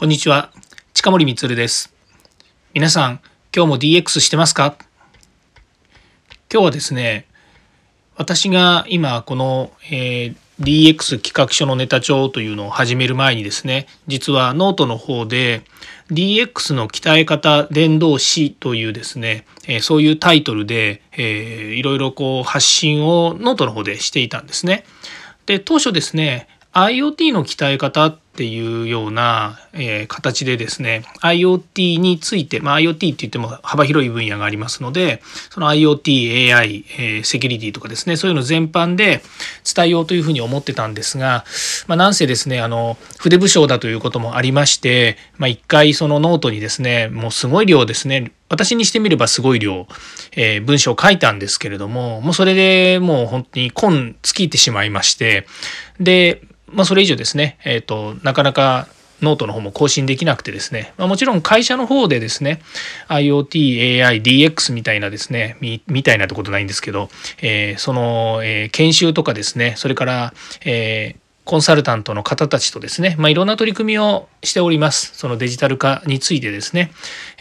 こんにちは。近森光です。皆さん、今日も DX してますか？今日はですね、私が今この、えー、DX 企画書のネタ帳というのを始める前にですね、実はノートの方で DX の鍛え方伝道師というですね、えー、そういうタイトルで、えー、いろいろこう発信をノートの方でしていたんですね。で、当初ですね、IoT の鍛え方っていうような、えー、形でですね IoT について、まあ、IoT って言っても幅広い分野がありますのでその IoT、AI、えー、セキュリティとかですねそういうの全般で伝えようというふうに思ってたんですが、まあ、なんせですねあの筆無精だということもありまして、まあ、一回そのノートにですねもうすごい量ですね私にしてみればすごい量、えー、文章を書いたんですけれどももうそれでもう本当に根尽きてしまいましてでまあ、それ以上ですね、えーと、なかなかノートの方も更新できなくてですね、まあ、もちろん会社の方でですね IoT、AI、DX みたいなですねみみたいなってことないんですけど、えー、その、えー、研修とかですねそれから、えーコンサルタントの方たちとですね、まあ、いろんな取り組みをしております。そのデジタル化についてですね、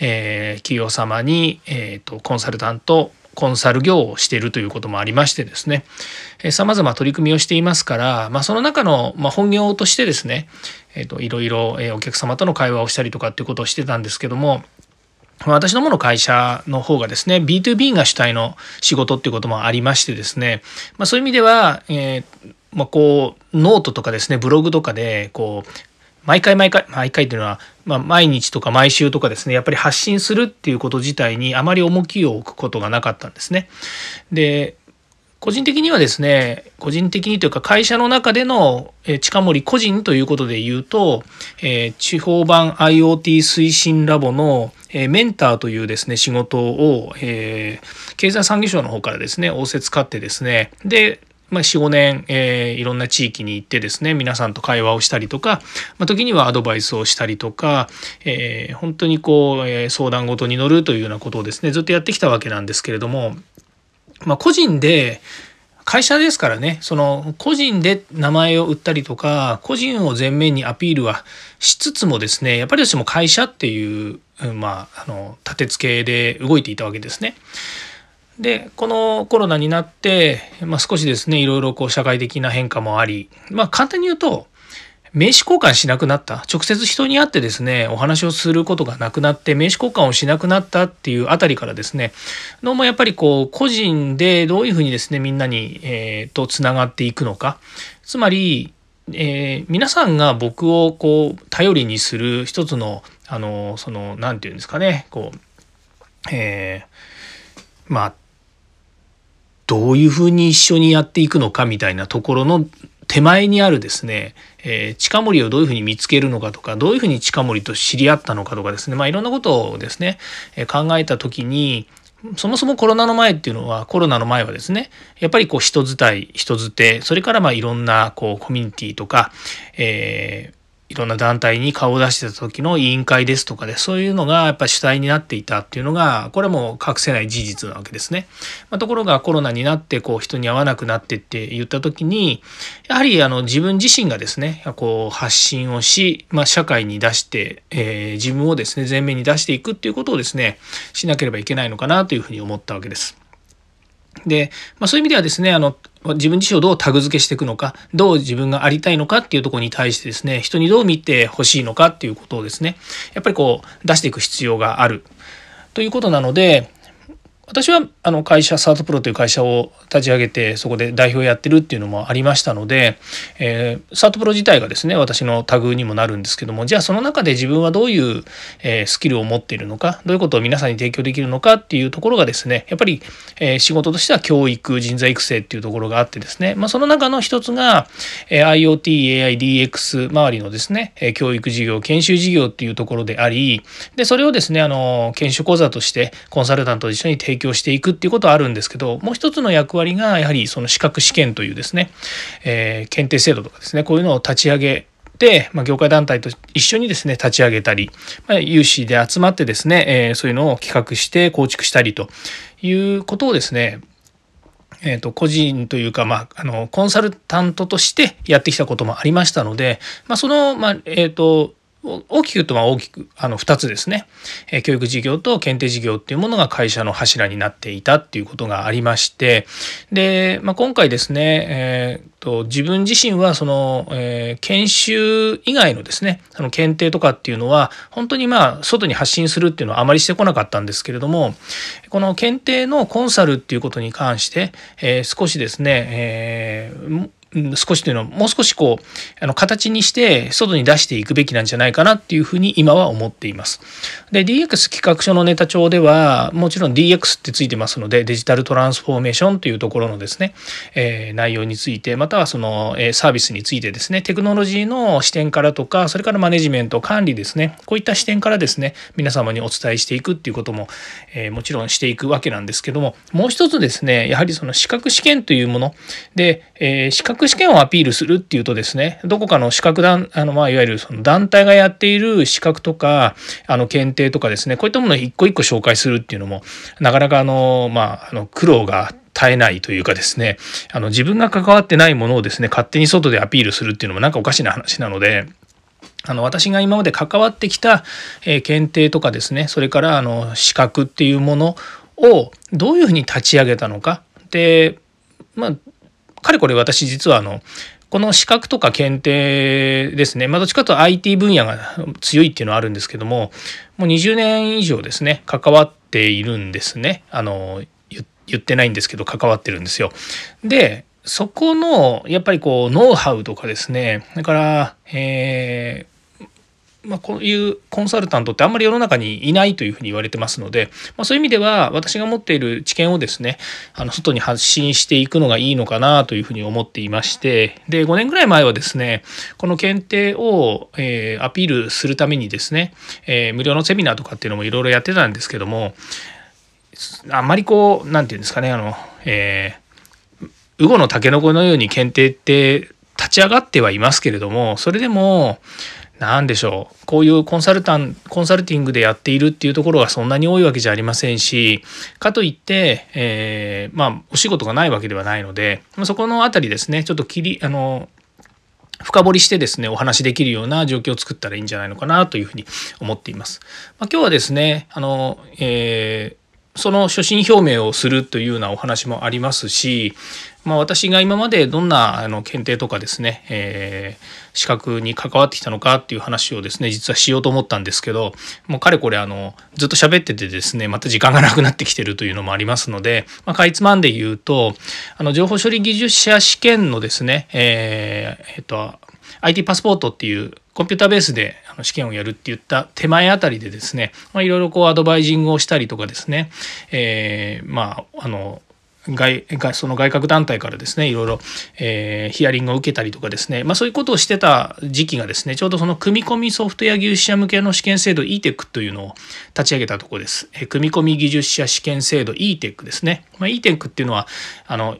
えー、企業様に、えーとコンサルタントコンサル業をしているということもありましてですね。さまざま取り組みをしていますから、まあ、その中の、ま本業としてですね、えーと、いろいろお客様との会話をしたりとかっていうことをしてたんですけども私どもの会社の方がですね B2B が主体の仕事っていうこともありましてですね、まあ、そういう意味では、えーまあ、こうノートとかですねブログとかでこう毎回毎回毎回っていうのは、まあ、毎日とか毎週とかですねやっぱり発信するっていうこと自体にあまり重きを置くことがなかったんですね。で個人的にはですね個人的にというか会社の中での近森個人ということで言うと、えー、地方版 IoT 推進ラボのメンターというですね仕事を、えー、経済産業省の方からですね仰せつかってですねでまあ、45年、えー、いろんな地域に行ってですね皆さんと会話をしたりとか、まあ、時にはアドバイスをしたりとか、えー、本当にこう、えー、相談事に乗るというようなことをですねずっとやってきたわけなんですけれども、まあ、個人で会社ですからねその個人で名前を売ったりとか個人を前面にアピールはしつつもですねやっぱり私も会社っていう、まあ、あの立て付けで動いていたわけですね。でこのコロナになって、まあ、少しですねいろいろこう社会的な変化もありまあ簡単に言うと名刺交換しなくなった。直接人に会ってですねお話をすることがなくなって名刺交換をしなくなったっていうあたりからですねどうもやっぱりこう個人でどういうふうにですねみんなに、えー、とつながっていくのか。つまり、えー、皆さんが僕をこう頼りにする一つのあのその何て言うんですかねこうえー、まあどういうふうに一緒にやっていくのかみたいなところの手前にあるですね、えー、近森をどういうふうに見つけるのかとかどういうふうに近森と知り合ったのかとかですねまあいろんなことをですね、えー、考えた時にそもそもコロナの前っていうのはコロナの前はですねやっぱりこう人伝い人づてそれからまあいろんなこうコミュニティとか、えー、いろんな団体に顔を出してた時の委員会ですとかでそういうのがやっぱ主体になっていたっていうのがこれも隠せない事実なわけですね。まあ、ところがコロナになってこう人に会わなくなってって言った時にやはりあの自分自身がですねこう発信をし、まあ、社会に出して、えー、自分をですね前面に出していくっていうことをですねしなければいけないのかなというふうに思ったわけです。で、まあ、そういう意味ではですねあの自分自身をどうタグ付けしていくのかどう自分がありたいのかっていうとこに対してですね人にどう見てほしいのかっていうことをですねやっぱりこう出していく必要があるということなので私はあの会社サートプロという会社を立ち上げてそこで代表やってるっていうのもありましたので、えー、サートプロ自体がですね私のタグにもなるんですけどもじゃあその中で自分はどういう、えー、スキルを持っているのかどういうことを皆さんに提供できるのかっていうところがですねやっぱり、えー、仕事としては教育人材育成っていうところがあってですね、まあ、その中の一つが、えー、IoTAIDX 周りのですね、教育事業研修事業っていうところでありでそれをですねあの研修講座としてコンサルタントと一緒に提供していくっていうことはあるんですけどもう一つの役割がやはりその資格試験というですね、えー、検定制度とかですねこういうのを立ち上げて、まあ、業界団体と一緒にですね立ち上げたり、まあ、有志で集まってですね、えー、そういうのを企画して構築したりということをですねえーと、個人というか、まあ、あのコンサルタントとしてやってきたこともありましたので、まあ、その、まあえーと大きく言うとまあ大きくあの2つですね、え教育事業と検定事業っていうものが会社の柱になっていたっていうことがありまして。で、まあ、今回ですね、えーと自分自身はその、えー、研修以外のですねその検定とかっていうのは本当にまあ外に発信するっていうのはあまりしてこなかったんですけれどもこの検定のコンサルっていうことに関して、えー、少しですね、えー少しというのはもう少しこうあの形にして外に出していくべきなんじゃないかなっていうふうに今は思っています。で DX 企画書のネタ帳ではもちろん DX ってついてますのでデジタルトランスフォーメーションというところのですね、えー、内容についてまたはその、えサービスについてですねテクノロジーの視点からとかそれからマネジメント管理ですねこういった視点からですね皆様にお伝えしていくっていうことも、えー、もちろんしていくわけなんですけどももう一つですねやはりその資格試験というもので、えー、資格試験をアピールするっていうとですね、どこかの資格団、あの、まあ、いわゆるその団体がやっている資格とか、あの、検定とかですね、こういったものを一個一個紹介するっていうのも、なかなかあの、まあ、あの、苦労が絶えないというかですね、あの、自分が関わってないものをですね、勝手に外でアピールするっていうのもなんかおかしな話なので、あの私が今まで関わってきた、え、検定とかですねそれからあの資格っていうものをどういうふうに立ち上げたのか。でまあかれこれ私実はあのこの資格とか検定ですね、まあ、どっちかというと IT 分野が強いっていうのはあるんですけどももう20年以上ですね関わっているんですね。あの言ってないんですけど関わってるんですよ。でそこのやっぱりこうノウハウとかですね。だから、えーまあ、こういうコンサルタントってあんまり世の中にいないというふうに言われてますので、まあ、そういう意味では私が持っている知見をですねあの外に発信していくのがいいのかなというふうに思っていましてで5年ぐらい前はですねこの検定を、えー、アピールするためにですね、えー、無料のセミナーとかっていうのもいろいろやってたんですけどもあんまりこう何て言うんですかねあの、えー、ウゴのタケノコのように検定って立ち上がってはいますけれどもそれでも何でしょうこういうコンサルタンコンサルティングでやっているっていうところがそんなに多いわけじゃありませんしかといって、えー、まあお仕事がないわけではないのでそこの辺りですねちょっと切りあの深掘りしてですねお話できるような状況を作ったらいいんじゃないのかなというふうに思っています。まあ、今日はですねあの、えーその所信表明をするというようなお話もありますし、まあ、私が今までどんなあの検定とかですね、えー、資格に関わってきたのかっていう話をですね実はしようと思ったんですけどもうかれこれあのずっと喋っててですねまた時間がなくなってきてるというのもありますので、まあ、かいつまんで言うとあの情報処理技術者試験のですねえー、えっと IT パスポートっていうコンピューターベースで試験をやるって言った手前あたりでですね、まあ、いろいろこうアドバイジングをしたりとかですね、えー、まああの外その外郭団体からですねいろいろ、えー、ヒアリングを受けたりとかですね、まあ、そういうことをしてた時期がですねちょうどその組み込みソフトウェア技術者向けの試験制度 eTech というのを立ち上げたところです。えー、組み込み技術者試験制度 eTech ですね。まあ、eTech っていうのはあの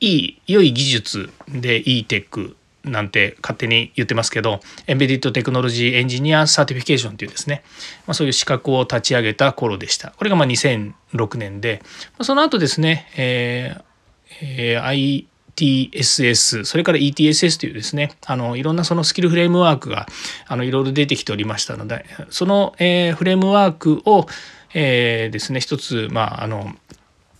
いい良い技術で eTech なんて勝手に言ってますけど Embedded Technology Engineer Certification というですね、まあ、そういう資格を立ち上げた頃でした。これがま2006年でその後ですね、えーえー、ITSS それから ETSS というですねあのいろんなそのスキルフレームワークがあのいろいろ出てきておりましたのでその、えー、フレームワークを、えー、ですね一つまああの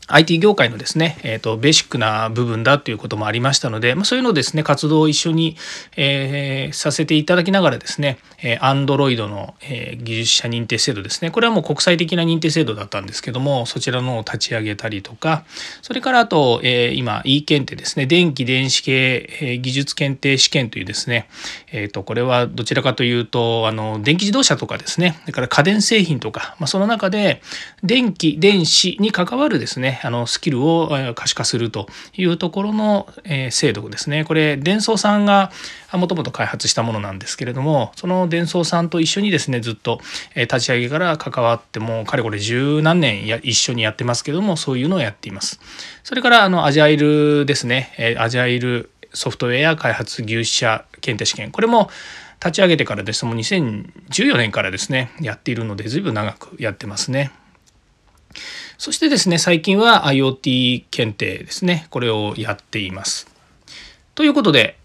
IT 業界のですね、えーと、ベーシックな部分だということもありましたので、まあ、そういうのをですね活動を一緒に、えー、させていただきながらですね、えー、Android の、えー、技術者認定制度ですねこれはもう国際的な認定制度だったんですけどもそちらのを立ち上げたりとかそれからあと、えー、今 E 検定ですね電気電子系、えー、技術検定試験というですね、えーと、これはどちらかというとあの電気自動車とかですねそれから家電製品とか、まあ、その中で電気電子に関わるですねあのスキルを可視化するというところの、え制度ですねこれ伝送さんがもともと開発したものなんですけれどもその伝送さんと一緒にですねずっと立ち上げから関わってもかれこれ十何年や一緒にやってますけどもそういうのをやっています。それからあのアジャイルですねアジャイルソフトウェア開発技術者検定試験これも立ち上げてからですもう2014年からですねやっているので随分長くやってますね。そしてですね、最近は IoT 検定ですね、これをやっています。ということで、